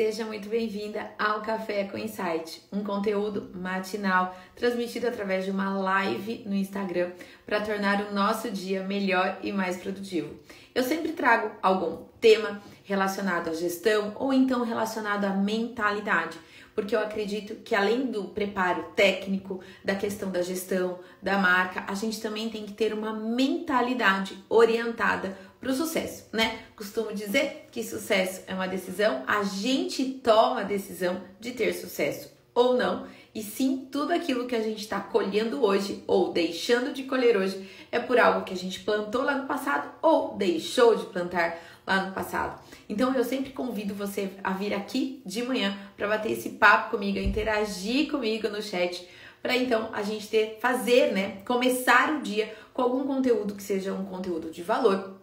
Seja muito bem-vinda ao Café com Insight, um conteúdo matinal transmitido através de uma live no Instagram para tornar o nosso dia melhor e mais produtivo. Eu sempre trago algum tema relacionado à gestão ou então relacionado à mentalidade, porque eu acredito que além do preparo técnico, da questão da gestão, da marca, a gente também tem que ter uma mentalidade orientada para o sucesso, né? Costumo dizer que sucesso é uma decisão, a gente toma a decisão de ter sucesso ou não, e sim tudo aquilo que a gente está colhendo hoje ou deixando de colher hoje é por algo que a gente plantou lá no passado ou deixou de plantar lá no passado. Então eu sempre convido você a vir aqui de manhã para bater esse papo comigo, interagir comigo no chat, para então a gente ter fazer, né, começar o dia com algum conteúdo que seja um conteúdo de valor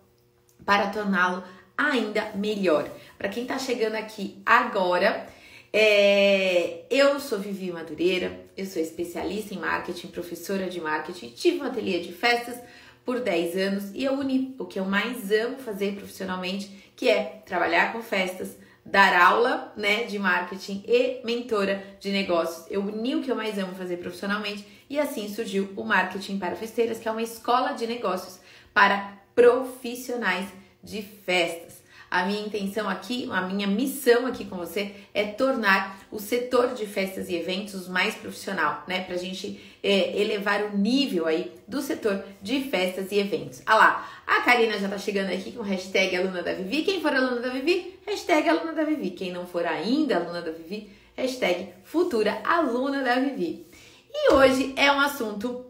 para torná-lo ainda melhor. Para quem está chegando aqui agora, é, eu sou Vivi Madureira, eu sou especialista em marketing, professora de marketing, tive um ateliê de festas por 10 anos e eu uni o que eu mais amo fazer profissionalmente, que é trabalhar com festas, dar aula, né, de marketing e mentora de negócios. Eu uni o que eu mais amo fazer profissionalmente e assim surgiu o Marketing para Festeiras, que é uma escola de negócios para profissionais de festas. A minha intenção aqui, a minha missão aqui com você é tornar o setor de festas e eventos mais profissional, né? Pra gente é, elevar o nível aí do setor de festas e eventos. Ah lá, a Karina já tá chegando aqui com hashtag aluna da Vivi. Quem for aluna da Vivi, hashtag aluna da Vivi. Quem não for ainda aluna da Vivi, hashtag futura aluna da Vivi. E hoje é um assunto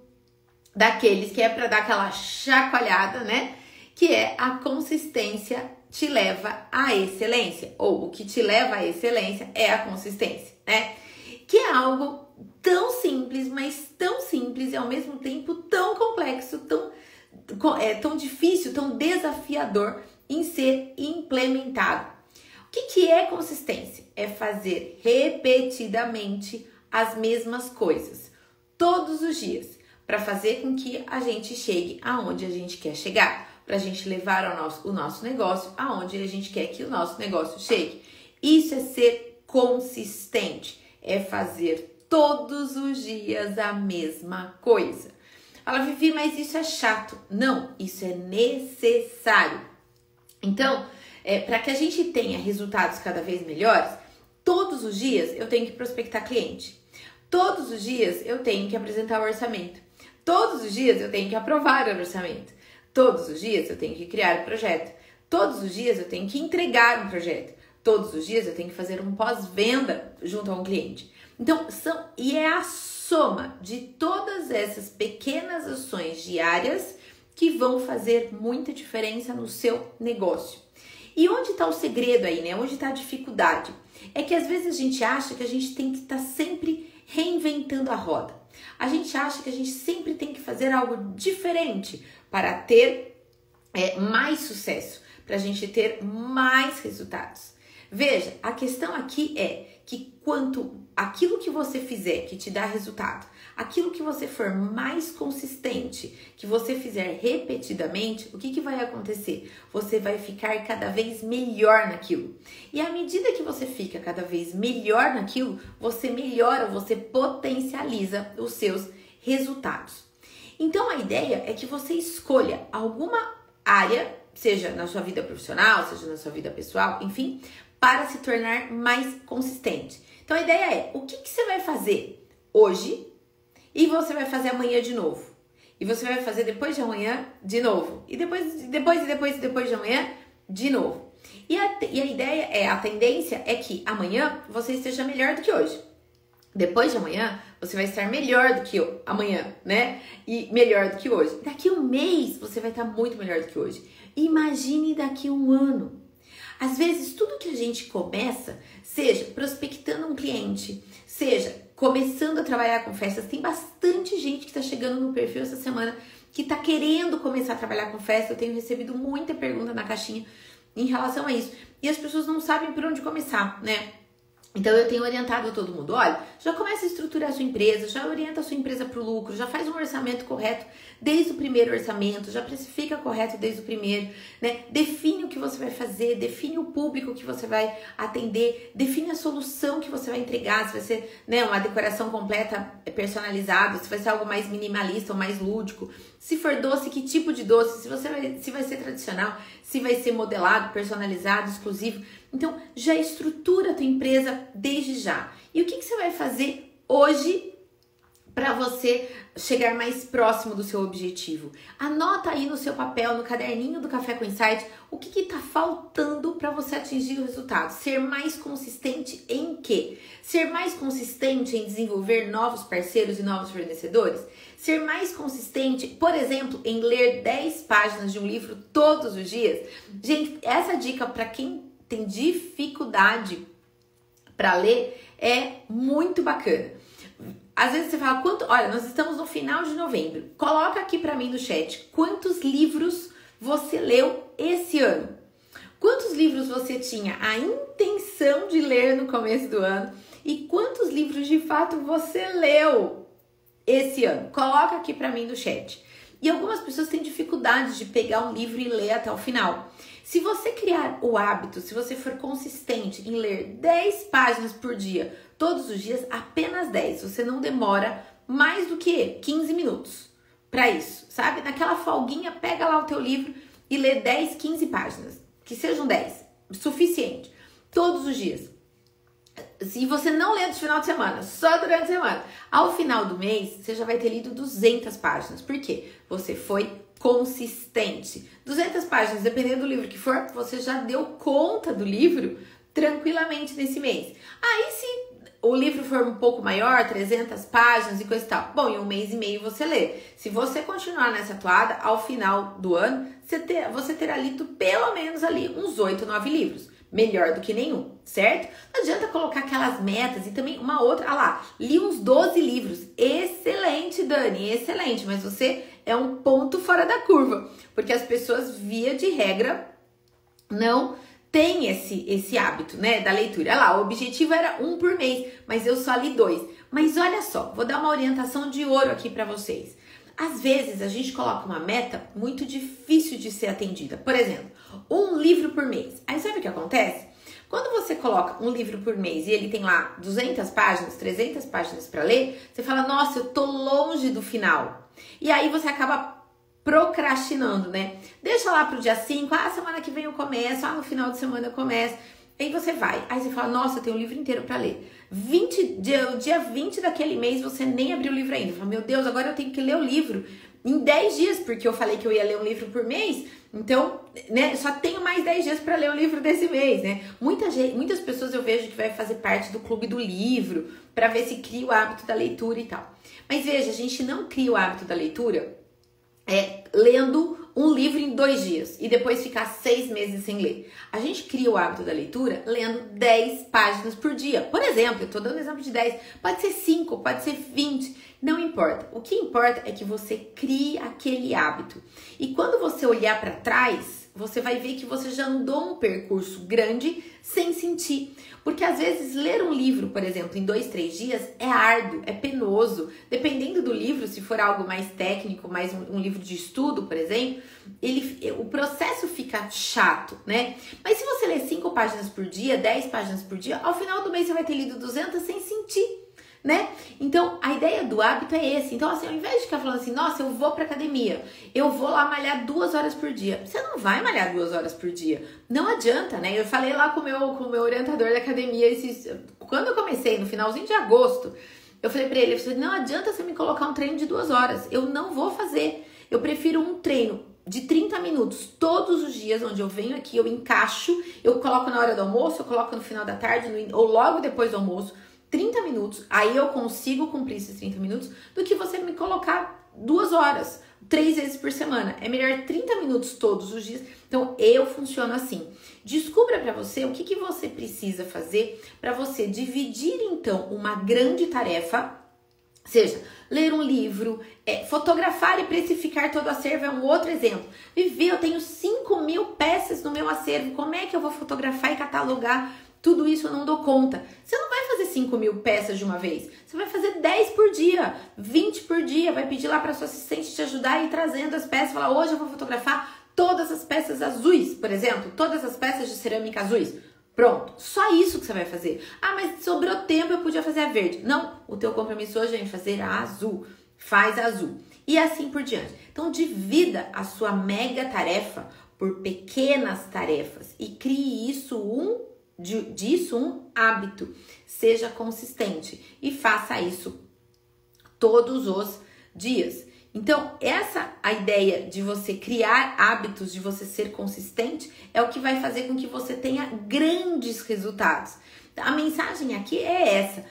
daqueles que é para dar aquela chacoalhada, né? Que é a consistência te leva à excelência, ou o que te leva à excelência é a consistência, né? Que é algo tão simples, mas tão simples e ao mesmo tempo tão complexo, tão, é, tão difícil, tão desafiador em ser implementado. O que, que é consistência? É fazer repetidamente as mesmas coisas, todos os dias para fazer com que a gente chegue aonde a gente quer chegar, para a gente levar o nosso, o nosso negócio aonde a gente quer que o nosso negócio chegue. Isso é ser consistente, é fazer todos os dias a mesma coisa. Ela Vivi, mas isso é chato. Não, isso é necessário. Então, é, para que a gente tenha resultados cada vez melhores, todos os dias eu tenho que prospectar cliente. Todos os dias eu tenho que apresentar o orçamento. Todos os dias eu tenho que aprovar o orçamento. Todos os dias eu tenho que criar o projeto. Todos os dias eu tenho que entregar um projeto. Todos os dias eu tenho que fazer um pós-venda junto a um cliente. Então, são e é a soma de todas essas pequenas ações diárias que vão fazer muita diferença no seu negócio. E onde está o segredo aí, né? Onde está a dificuldade? É que às vezes a gente acha que a gente tem que estar tá sempre reinventando a roda. A gente acha que a gente sempre tem que fazer algo diferente para ter é, mais sucesso, para a gente ter mais resultados. Veja, a questão aqui é que quanto aquilo que você fizer que te dá resultado, aquilo que você for mais consistente, que você fizer repetidamente, o que, que vai acontecer? Você vai ficar cada vez melhor naquilo. E à medida que você fica cada vez melhor naquilo, você melhora, você potencializa os seus resultados. Então a ideia é que você escolha alguma área, seja na sua vida profissional, seja na sua vida pessoal, enfim, para se tornar mais consistente. Então a ideia é: o que, que você vai fazer hoje e você vai fazer amanhã de novo. E você vai fazer depois de amanhã de novo. E depois, depois, e depois, e depois de amanhã de novo. E a, e a ideia é, a tendência é que amanhã você esteja melhor do que hoje. Depois de amanhã, você vai estar melhor do que amanhã, né? E melhor do que hoje. Daqui um mês, você vai estar muito melhor do que hoje. Imagine daqui um ano. Às vezes, tudo que a gente começa, seja prospectando um cliente, seja começando a trabalhar com festas, tem bastante gente que está chegando no perfil essa semana que está querendo começar a trabalhar com festa. Eu tenho recebido muita pergunta na caixinha em relação a isso. E as pessoas não sabem por onde começar, né? Então eu tenho orientado todo mundo, olha, já começa a estruturar a sua empresa, já orienta a sua empresa para o lucro, já faz um orçamento correto desde o primeiro orçamento, já precifica correto desde o primeiro, né? Define o que você vai fazer, define o público que você vai atender, define a solução que você vai entregar, se vai ser, né, uma decoração completa personalizada, se vai ser algo mais minimalista ou mais lúdico. Se for doce, que tipo de doce? Se você vai, se vai ser tradicional, se vai ser modelado, personalizado, exclusivo. Então, já estrutura a tua empresa desde já. E o que, que você vai fazer hoje para você chegar mais próximo do seu objetivo. Anota aí no seu papel, no caderninho do Café com Insight, o que está faltando para você atingir o resultado. Ser mais consistente em quê? Ser mais consistente em desenvolver novos parceiros e novos fornecedores? Ser mais consistente, por exemplo, em ler 10 páginas de um livro todos os dias? Gente, essa dica para quem tem dificuldade para ler é muito bacana. Às vezes você fala, quanto, olha, nós estamos no final de novembro. Coloca aqui para mim no chat quantos livros você leu esse ano. Quantos livros você tinha a intenção de ler no começo do ano e quantos livros de fato você leu esse ano? Coloca aqui para mim no chat. E algumas pessoas têm dificuldade de pegar um livro e ler até o final. Se você criar o hábito, se você for consistente em ler 10 páginas por dia, todos os dias, apenas 10, você não demora mais do que 15 minutos para isso, sabe? Naquela folguinha, pega lá o teu livro e lê 10, 15 páginas, que sejam 10, suficiente, todos os dias. Se você não lê no final de semana, só durante a semana, ao final do mês, você já vai ter lido 200 páginas. Por quê? Você foi consistente. 200 páginas, dependendo do livro que for, você já deu conta do livro tranquilamente nesse mês. Aí se o livro for um pouco maior, 300 páginas e coisa e tal, bom, em um mês e meio você lê. Se você continuar nessa toada, ao final do ano, você, ter, você terá lido pelo menos ali uns 8, 9 livros. Melhor do que nenhum, certo? Não adianta colocar aquelas metas e também uma outra. Ah lá, li uns 12 livros. Excelente, Dani, excelente. Mas você é um ponto fora da curva, porque as pessoas, via de regra, não têm esse, esse hábito, né, da leitura. Olha lá, o objetivo era um por mês, mas eu só li dois. Mas olha só, vou dar uma orientação de ouro aqui para vocês. Às vezes a gente coloca uma meta muito difícil de ser atendida. Por exemplo, um livro por mês. Aí sabe o que acontece? Quando você coloca um livro por mês e ele tem lá 200 páginas, 300 páginas para ler, você fala: "Nossa, eu tô longe do final". E aí você acaba procrastinando, né? Deixa lá pro dia 5, ah, semana que vem eu começo, ah, no final de semana eu começo. Aí você vai, aí você fala, nossa, eu tenho um livro inteiro para ler. 20, dia, dia 20 daquele mês você nem abriu o livro ainda. Fala, meu Deus, agora eu tenho que ler o livro em 10 dias, porque eu falei que eu ia ler um livro por mês. Então, né, só tenho mais 10 dias para ler o livro desse mês, né? Muita gente, muitas pessoas eu vejo que vai fazer parte do clube do livro para ver se cria o hábito da leitura e tal. Mas veja, a gente não cria o hábito da leitura é, lendo um livro em dois dias e depois ficar seis meses sem ler. A gente cria o hábito da leitura lendo 10 páginas por dia. Por exemplo, eu tô dando exemplo de 10, pode ser 5, pode ser 20, não importa. O que importa é que você crie aquele hábito. E quando você olhar para trás, você vai ver que você já andou um percurso grande sem sentir. Porque às vezes ler um livro, por exemplo, em dois, três dias é árduo, é penoso. Dependendo do livro, se for algo mais técnico, mais um, um livro de estudo, por exemplo, ele, o processo fica chato, né? Mas se você ler cinco páginas por dia, dez páginas por dia, ao final do mês você vai ter lido 200 sem sentir né? Então, a ideia do hábito é esse. Então, assim, ao invés de ficar falando assim, nossa, eu vou pra academia, eu vou lá malhar duas horas por dia. Você não vai malhar duas horas por dia. Não adianta, né? Eu falei lá com o meu, com meu orientador da academia, esses, quando eu comecei, no finalzinho de agosto, eu falei pra ele, eu falei, não adianta você me colocar um treino de duas horas. Eu não vou fazer. Eu prefiro um treino de 30 minutos todos os dias, onde eu venho aqui, eu encaixo, eu coloco na hora do almoço, eu coloco no final da tarde, no, ou logo depois do almoço 30 minutos, aí eu consigo cumprir esses 30 minutos, do que você me colocar duas horas, três vezes por semana. É melhor 30 minutos todos os dias. Então eu funciono assim. Descubra para você o que, que você precisa fazer para você dividir então uma grande tarefa, seja ler um livro, é, fotografar e precificar todo o acervo é um outro exemplo. Viver, eu tenho 5 mil peças no meu acervo, como é que eu vou fotografar e catalogar tudo isso? Eu não dou conta. Você não vai 5 mil peças de uma vez. Você vai fazer 10 por dia, 20 por dia. Vai pedir lá para sua assistente te ajudar e ir trazendo as peças. Falar, hoje eu vou fotografar todas as peças azuis, por exemplo, todas as peças de cerâmica azuis. Pronto, só isso que você vai fazer. Ah, mas sobrou tempo, eu podia fazer a verde. Não, o teu compromisso hoje é em fazer a azul. Faz a azul. E assim por diante. Então, divida a sua mega tarefa por pequenas tarefas e crie isso um disso um hábito. Seja consistente e faça isso todos os dias. Então, essa a ideia de você criar hábitos, de você ser consistente, é o que vai fazer com que você tenha grandes resultados. A mensagem aqui é essa: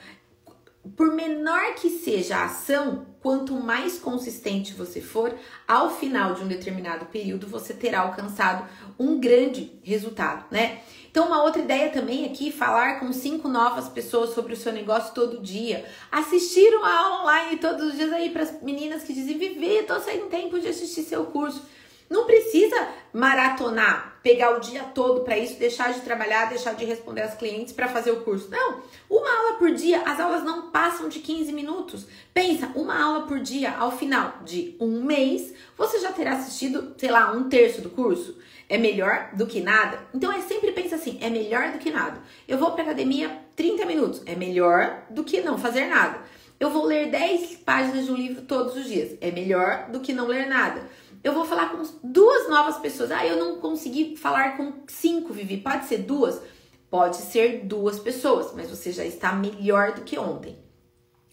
por menor que seja a ação, quanto mais consistente você for, ao final de um determinado período você terá alcançado um grande resultado, né? Então, uma outra ideia também aqui, falar com cinco novas pessoas sobre o seu negócio todo dia. Assistir uma aula online todos os dias aí para as meninas que dizem, Vivi, tô sem tempo de assistir seu curso. Não precisa maratonar, pegar o dia todo para isso, deixar de trabalhar, deixar de responder aos clientes para fazer o curso. Não, uma aula por dia, as aulas não passam de 15 minutos. Pensa, uma aula por dia, ao final de um mês, você já terá assistido, sei lá, um terço do curso. É melhor do que nada? Então é sempre pensa assim, é melhor do que nada. Eu vou para academia 30 minutos, é melhor do que não fazer nada. Eu vou ler 10 páginas de um livro todos os dias, é melhor do que não ler nada. Eu vou falar com duas novas pessoas. Ah, eu não consegui falar com cinco, Vivi. Pode ser duas? Pode ser duas pessoas, mas você já está melhor do que ontem.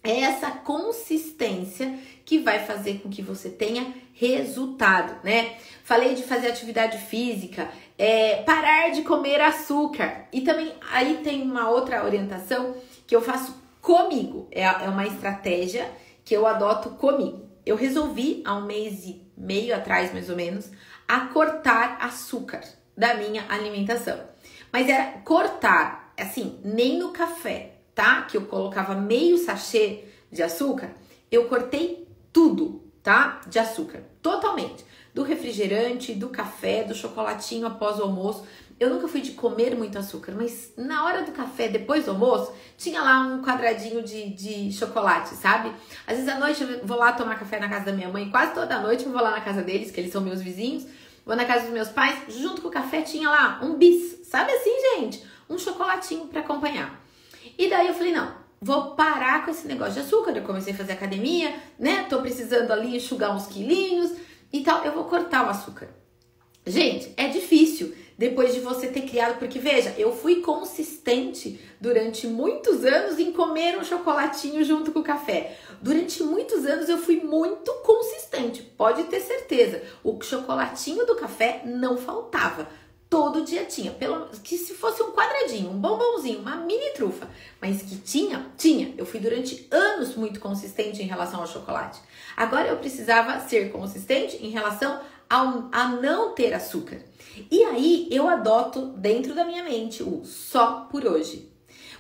É essa consistência que vai fazer com que você tenha resultado, né? Falei de fazer atividade física, é, parar de comer açúcar. E também aí tem uma outra orientação que eu faço comigo. É, é uma estratégia que eu adoto comigo. Eu resolvi há um mês e meio atrás, mais ou menos, a cortar açúcar da minha alimentação. Mas era cortar, assim, nem no café, tá? Que eu colocava meio sachê de açúcar, eu cortei tudo, tá? De açúcar, totalmente. Do refrigerante, do café, do chocolatinho após o almoço. Eu nunca fui de comer muito açúcar, mas na hora do café, depois do almoço, tinha lá um quadradinho de, de chocolate, sabe? Às vezes à noite eu vou lá tomar café na casa da minha mãe, quase toda noite eu vou lá na casa deles, que eles são meus vizinhos. Vou na casa dos meus pais, junto com o café tinha lá um bis, sabe assim, gente? Um chocolatinho para acompanhar. E daí eu falei, não, vou parar com esse negócio de açúcar. Eu comecei a fazer academia, né? Tô precisando ali enxugar uns quilinhos e tal. Eu vou cortar o açúcar. Gente, é difícil depois de você ter criado, porque veja, eu fui consistente durante muitos anos em comer um chocolatinho junto com o café. Durante muitos anos eu fui muito consistente, pode ter certeza. O chocolatinho do café não faltava. Todo dia tinha, pelo que se fosse um quadradinho, um bombonzinho, uma mini trufa, mas que tinha, tinha. Eu fui durante anos muito consistente em relação ao chocolate. Agora eu precisava ser consistente em relação ao, a não ter açúcar. E aí eu adoto dentro da minha mente o só por hoje.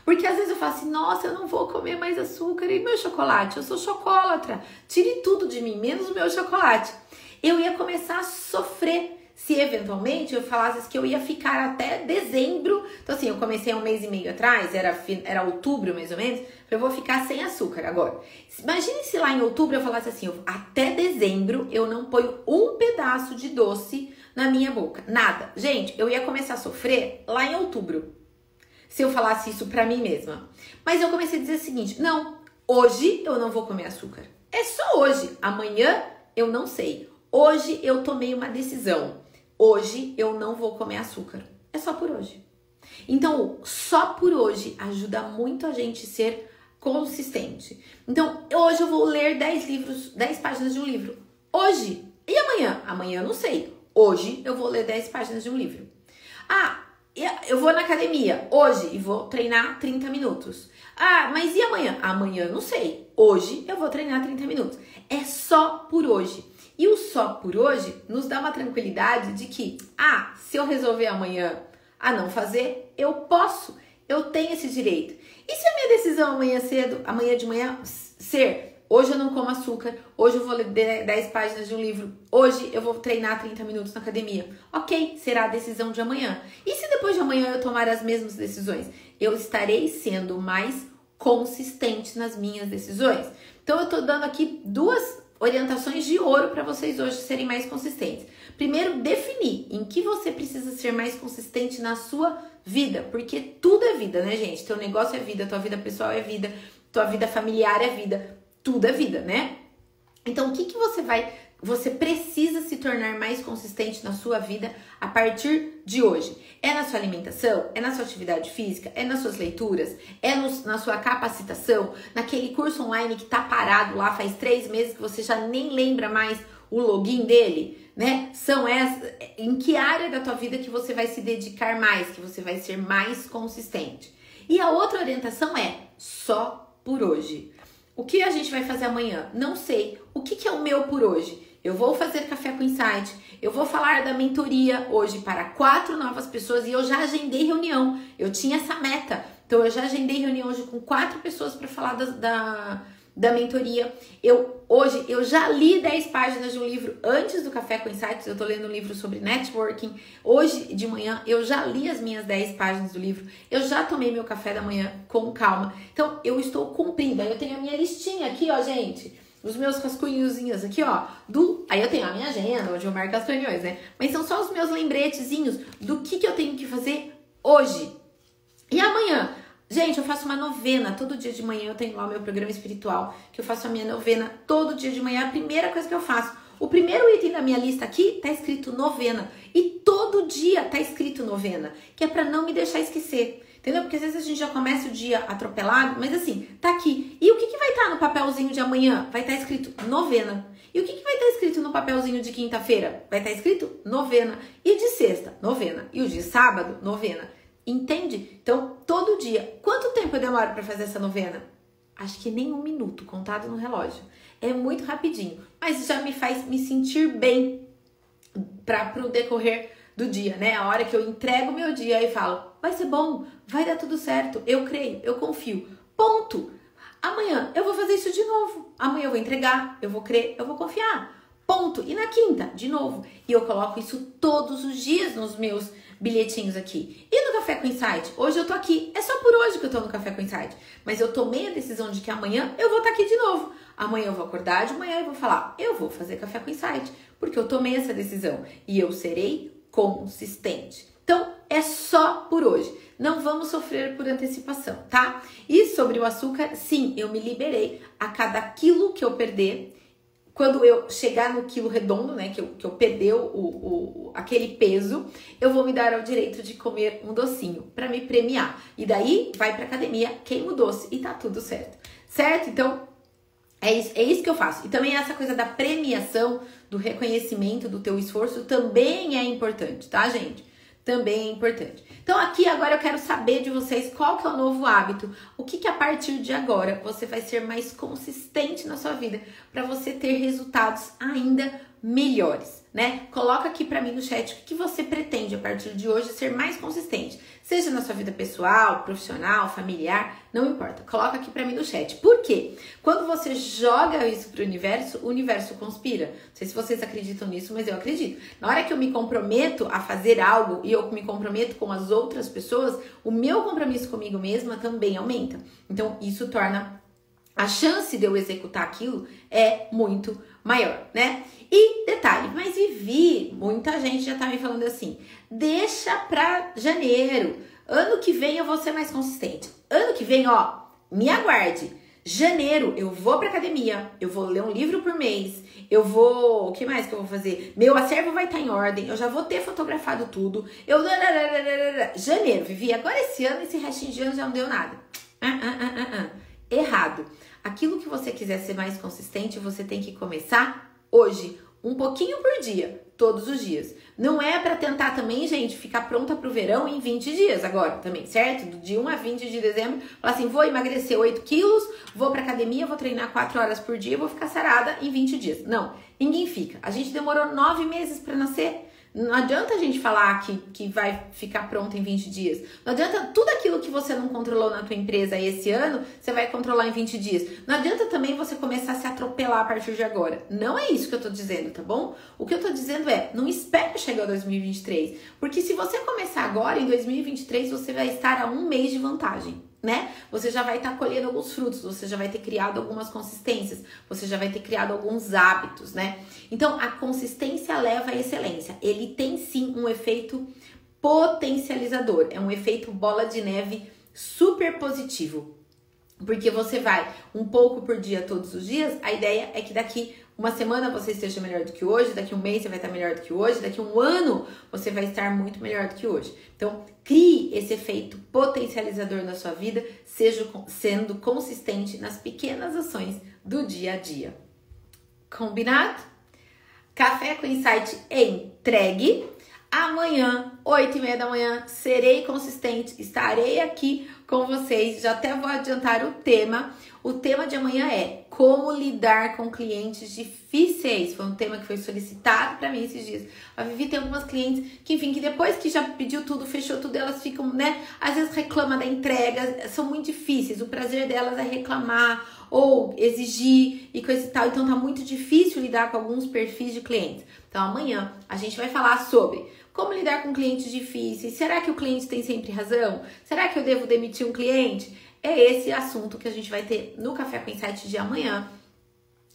Porque às vezes eu falo assim, nossa, eu não vou comer mais açúcar e meu chocolate, eu sou chocolatra, tire tudo de mim, menos o meu chocolate. Eu ia começar a sofrer se eventualmente eu falasse que eu ia ficar até dezembro. Então, assim, eu comecei um mês e meio atrás, era, era outubro mais ou menos, eu vou ficar sem açúcar agora. Imagine se lá em outubro eu falasse assim: até dezembro eu não ponho um pedaço de doce na minha boca. Nada. Gente, eu ia começar a sofrer lá em outubro. Se eu falasse isso pra mim mesma. Mas eu comecei a dizer o seguinte: não, hoje eu não vou comer açúcar. É só hoje. Amanhã eu não sei. Hoje eu tomei uma decisão. Hoje eu não vou comer açúcar. É só por hoje. Então, só por hoje ajuda muito a gente ser consistente. Então, hoje eu vou ler 10 livros, 10 páginas de um livro. Hoje. E amanhã? Amanhã eu não sei. Hoje eu vou ler 10 páginas de um livro. Ah, eu vou na academia hoje e vou treinar 30 minutos. Ah, mas e amanhã? Amanhã eu não sei. Hoje eu vou treinar 30 minutos. É só por hoje. E o só por hoje nos dá uma tranquilidade de que, ah, se eu resolver amanhã a não fazer, eu posso, eu tenho esse direito. E se a minha decisão amanhã cedo, amanhã de manhã, ser hoje eu não como açúcar, hoje eu vou ler 10 páginas de um livro, hoje eu vou treinar 30 minutos na academia. Ok, será a decisão de amanhã. E se depois de amanhã eu tomar as mesmas decisões? Eu estarei sendo mais consistente nas minhas decisões. Então eu tô dando aqui duas orientações de ouro para vocês hoje serem mais consistentes. Primeiro, definir em que você precisa ser mais consistente na sua vida, porque tudo é vida, né, gente? Teu negócio é vida, tua vida pessoal é vida, tua vida familiar é vida, tudo é vida, né? Então, o que, que você vai você precisa se tornar mais consistente na sua vida a partir de hoje. É na sua alimentação? É na sua atividade física? É nas suas leituras? É no, na sua capacitação? Naquele curso online que tá parado lá faz três meses que você já nem lembra mais o login dele? Né? São essas. Em que área da tua vida que você vai se dedicar mais, que você vai ser mais consistente? E a outra orientação é só por hoje. O que a gente vai fazer amanhã? Não sei. O que, que é o meu por hoje? Eu vou fazer café com insight. Eu vou falar da mentoria hoje para quatro novas pessoas e eu já agendei reunião. Eu tinha essa meta. Então eu já agendei reunião hoje com quatro pessoas para falar da, da, da, mentoria. Eu hoje eu já li 10 páginas de um livro antes do café com insights. Eu tô lendo um livro sobre networking. Hoje de manhã eu já li as minhas 10 páginas do livro. Eu já tomei meu café da manhã com calma. Então eu estou cumprindo. Eu tenho a minha listinha aqui, ó, gente os meus rascunhozinhos aqui, ó, do. Aí eu tenho a minha agenda, onde eu marco as reuniões, né? Mas são só os meus lembretezinhos do que, que eu tenho que fazer hoje. E amanhã? Gente, eu faço uma novena. Todo dia de manhã eu tenho lá o meu programa espiritual, que eu faço a minha novena todo dia de manhã. É a primeira coisa que eu faço. O primeiro item da minha lista aqui tá escrito novena. E todo dia tá escrito novena, que é para não me deixar esquecer. Entendeu? Porque às vezes a gente já começa o dia atropelado, mas assim, tá aqui. E o que, que vai estar tá no papelzinho de amanhã? Vai estar tá escrito novena. E o que, que vai estar tá escrito no papelzinho de quinta-feira? Vai estar tá escrito novena. E de sexta, novena. E o de sábado, novena. Entende? Então, todo dia. Quanto tempo eu demoro para fazer essa novena? Acho que nem um minuto, contado no relógio. É muito rapidinho, mas já me faz me sentir bem para o decorrer do dia, né? A hora que eu entrego meu dia e falo, vai ser bom, vai dar tudo certo, eu creio, eu confio. Ponto. Amanhã eu vou fazer isso de novo. Amanhã eu vou entregar, eu vou crer, eu vou confiar. Ponto. E na quinta, de novo. E eu coloco isso todos os dias nos meus bilhetinhos aqui. E no Café com Insight? Hoje eu tô aqui. É só por hoje que eu tô no Café com Insight. Mas eu tomei a decisão de que amanhã eu vou estar tá aqui de novo. Amanhã eu vou acordar de manhã e vou falar: eu vou fazer Café com Insight. Porque eu tomei essa decisão. E eu serei consistente. Então, é só por hoje. Não vamos sofrer por antecipação, tá? E sobre o açúcar, sim, eu me liberei a cada quilo que eu perder. Quando eu chegar no quilo redondo, né, que eu, que eu perder o, o, aquele peso, eu vou me dar ao direito de comer um docinho para me premiar. E daí vai pra academia, queima o doce e tá tudo certo. Certo? Então, é isso, é isso que eu faço. E também essa coisa da premiação, do reconhecimento do teu esforço também é importante, tá, gente? Também é importante. Então aqui agora eu quero saber de vocês qual que é o novo hábito, o que que a partir de agora você vai ser mais consistente na sua vida para você ter resultados ainda melhores, né? Coloca aqui para mim no chat o que você pretende a partir de hoje ser mais consistente, seja na sua vida pessoal, profissional, familiar, não importa. Coloca aqui para mim no chat. Por quê? Quando você joga isso pro universo, o universo conspira. Não sei se vocês acreditam nisso, mas eu acredito. Na hora que eu me comprometo a fazer algo e eu me comprometo com as outras pessoas, o meu compromisso comigo mesma também aumenta. Então, isso torna a chance de eu executar aquilo é muito maior, né? E detalhe, mas Vivi, muita gente já tá me falando assim: deixa pra janeiro. Ano que vem eu vou ser mais consistente. Ano que vem, ó, me aguarde. Janeiro eu vou pra academia, eu vou ler um livro por mês, eu vou. O que mais que eu vou fazer? Meu acervo vai estar tá em ordem, eu já vou ter fotografado tudo. Eu. Janeiro, Vivi, agora esse ano, esse restinho de ano já não deu nada. Ah, ah, ah, ah, ah. Errado. Aquilo que você quiser ser mais consistente, você tem que começar hoje, um pouquinho por dia, todos os dias. Não é para tentar também, gente, ficar pronta pro verão em 20 dias agora também, certo? Do dia 1 a 20 de dezembro, falar assim, vou emagrecer 8 quilos, vou pra academia, vou treinar 4 horas por dia, vou ficar sarada em 20 dias. Não, ninguém fica. A gente demorou 9 meses para nascer. Não adianta a gente falar que, que vai ficar pronto em 20 dias. Não adianta tudo aquilo que você não controlou na tua empresa esse ano, você vai controlar em 20 dias. Não adianta também você começar a se atropelar a partir de agora. Não é isso que eu tô dizendo, tá bom? O que eu tô dizendo é, não espere chegar 2023. Porque se você começar agora, em 2023, você vai estar a um mês de vantagem. Né? Você já vai estar tá colhendo alguns frutos, você já vai ter criado algumas consistências, você já vai ter criado alguns hábitos, né? Então, a consistência leva à excelência. Ele tem sim um efeito potencializador, é um efeito bola de neve super positivo. Porque você vai um pouco por dia todos os dias, a ideia é que daqui uma semana você esteja melhor do que hoje, daqui um mês você vai estar melhor do que hoje, daqui um ano você vai estar muito melhor do que hoje. Então, crie esse efeito potencializador na sua vida, seja sendo consistente nas pequenas ações do dia a dia. Combinado? Café com Insight entregue. Amanhã, 8 e meia da manhã, serei consistente, estarei aqui com vocês. Já até vou adiantar o tema. O tema de amanhã é como lidar com clientes difíceis. Foi um tema que foi solicitado para mim esses dias. A Vivi tem algumas clientes que, enfim, que depois que já pediu tudo, fechou tudo, elas ficam, né? Às vezes reclamam da entrega, são muito difíceis. O prazer delas é reclamar ou exigir e coisa e tal. Então tá muito difícil lidar com alguns perfis de clientes. Então amanhã a gente vai falar sobre como lidar com clientes difíceis? Será que o cliente tem sempre razão? Será que eu devo demitir um cliente? É esse assunto que a gente vai ter no Café com Insight de amanhã.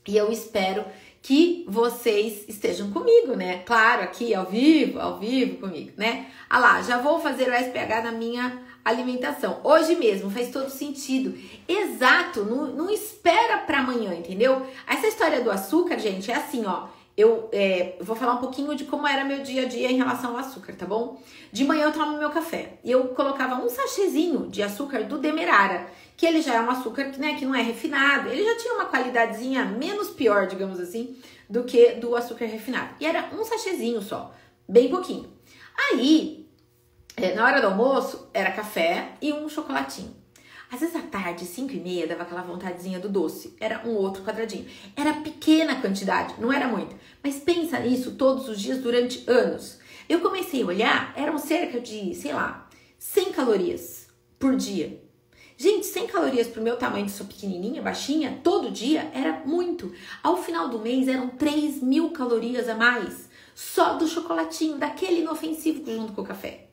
E eu espero que vocês estejam comigo, né? Claro, aqui ao vivo, ao vivo comigo, né? Ah lá, já vou fazer o SPH na minha alimentação. Hoje mesmo, faz todo sentido. Exato, não, não espera para amanhã, entendeu? Essa história do açúcar, gente, é assim, ó eu é, vou falar um pouquinho de como era meu dia a dia em relação ao açúcar, tá bom? De manhã eu tomo meu café e eu colocava um sachêzinho de açúcar do Demerara, que ele já é um açúcar que, né, que não é refinado, ele já tinha uma qualidadezinha menos pior, digamos assim, do que do açúcar refinado. E era um sachêzinho só, bem pouquinho. Aí, é, na hora do almoço, era café e um chocolatinho. Às vezes à tarde, 5 e meia, dava aquela vontadezinha do doce. Era um outro quadradinho. Era pequena quantidade, não era muita. Mas pensa nisso todos os dias durante anos. Eu comecei a olhar, eram cerca de, sei lá, 100 calorias por dia. Gente, 100 calorias pro meu tamanho de sou pequenininha, baixinha, todo dia era muito. Ao final do mês eram 3 mil calorias a mais. Só do chocolatinho, daquele inofensivo junto com o café.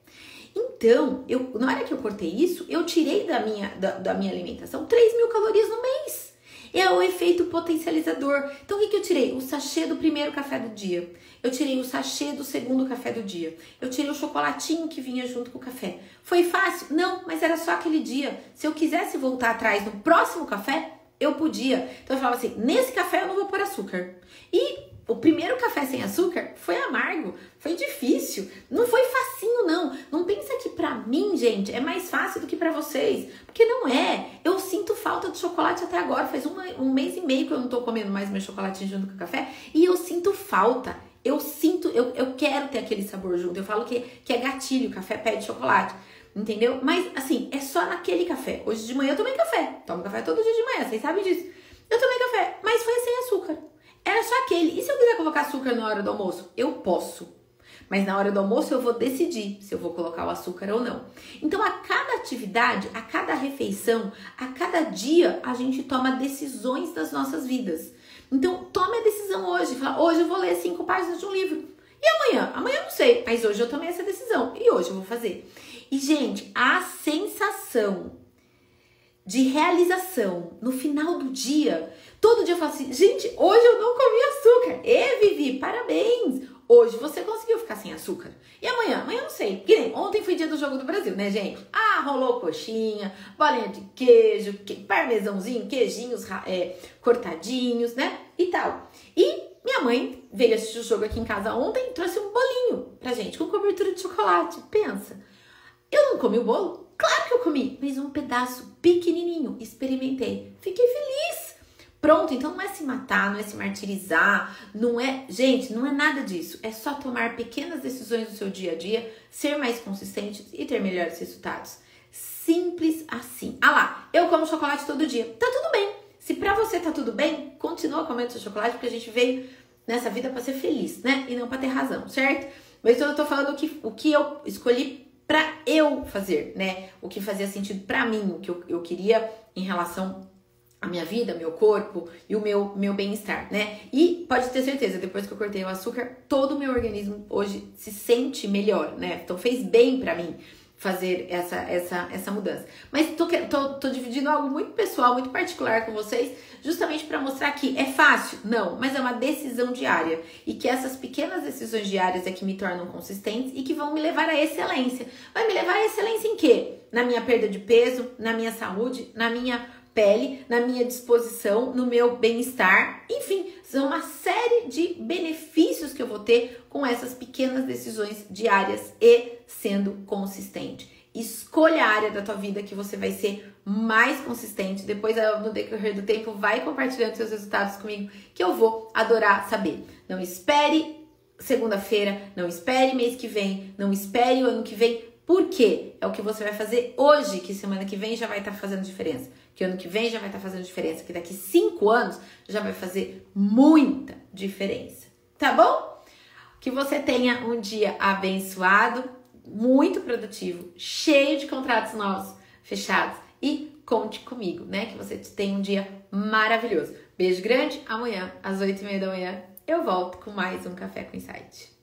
Então, eu, na hora que eu cortei isso, eu tirei da minha, da, da minha alimentação 3 mil calorias no mês. É o efeito potencializador. Então, o que, que eu tirei? O sachê do primeiro café do dia. Eu tirei o sachê do segundo café do dia. Eu tirei o chocolatinho que vinha junto com o café. Foi fácil? Não, mas era só aquele dia. Se eu quisesse voltar atrás no próximo café, eu podia. Então eu falava assim: nesse café eu não vou pôr açúcar. E o primeiro café sem açúcar foi amargo, foi difícil, não foi facinho não. Não pensa que para gente, é mais fácil do que para vocês, porque não é. Eu sinto falta de chocolate até agora, faz uma, um mês e meio que eu não tô comendo mais meu chocolate junto com o café e eu sinto falta. Eu sinto, eu, eu quero ter aquele sabor junto. Eu falo que, que é gatilho, café pede chocolate. Entendeu? Mas assim, é só naquele café. Hoje de manhã eu tomei café. Tomo café todo dia de manhã, vocês sabem disso. Eu tomei café, mas foi sem açúcar. Era só aquele. E se eu quiser colocar açúcar na hora do almoço? Eu posso. Mas na hora do almoço eu vou decidir se eu vou colocar o açúcar ou não. Então, a cada atividade, a cada refeição, a cada dia, a gente toma decisões das nossas vidas. Então, tome a decisão hoje. Fala, hoje eu vou ler cinco páginas de um livro. E amanhã? Amanhã eu não sei, mas hoje eu tomei essa decisão e hoje eu vou fazer. E, gente, a sensação de realização no final do dia Todo dia eu falo assim, gente, hoje eu não comi açúcar. E Vivi, parabéns! Hoje você conseguiu ficar sem açúcar. E amanhã? Amanhã eu não sei. Porque nem, ontem foi dia do jogo do Brasil, né, gente? Ah, rolou coxinha, bolinha de queijo, que, parmesãozinho, queijinhos é, cortadinhos, né? E tal. E minha mãe veio assistir o jogo aqui em casa ontem e trouxe um bolinho pra gente com cobertura de chocolate. Pensa. Eu não comi o bolo? Claro que eu comi, mas um pedaço pequenininho. Experimentei. Fiquei feliz. Pronto, então não é se matar, não é se martirizar, não é. Gente, não é nada disso. É só tomar pequenas decisões no seu dia a dia, ser mais consistente e ter melhores resultados. Simples assim. Ah lá, eu como chocolate todo dia. Tá tudo bem. Se pra você tá tudo bem, continua comendo seu chocolate, porque a gente veio nessa vida para ser feliz, né? E não para ter razão, certo? Mas eu tô falando o que, o que eu escolhi para eu fazer, né? O que fazia sentido para mim, o que eu, eu queria em relação a minha vida, meu corpo e o meu, meu bem-estar, né? E pode ter certeza, depois que eu cortei o açúcar, todo o meu organismo hoje se sente melhor, né? Então fez bem para mim. fazer essa, essa, essa mudança. Mas tô, tô, tô dividindo algo muito pessoal, muito particular com vocês, justamente para mostrar que é fácil? Não, mas é uma decisão diária. E que essas pequenas decisões diárias é que me tornam consistentes e que vão me levar à excelência. Vai me levar à excelência em quê? Na minha perda de peso, na minha saúde, na minha pele, na minha disposição, no meu bem-estar, enfim, são uma série de benefícios que eu vou ter com essas pequenas decisões diárias e sendo consistente. Escolha a área da tua vida que você vai ser mais consistente. Depois, no decorrer do tempo, vai compartilhando seus resultados comigo, que eu vou adorar saber. Não espere segunda-feira, não espere mês que vem, não espere o ano que vem. Por quê? É o que você vai fazer hoje, que semana que vem já vai estar fazendo diferença que ano que vem já vai estar fazendo diferença, que daqui cinco anos já vai fazer muita diferença. Tá bom? Que você tenha um dia abençoado, muito produtivo, cheio de contratos novos fechados e conte comigo, né? Que você tenha um dia maravilhoso. Beijo grande. Amanhã, às oito e meia da manhã, eu volto com mais um Café com Insight.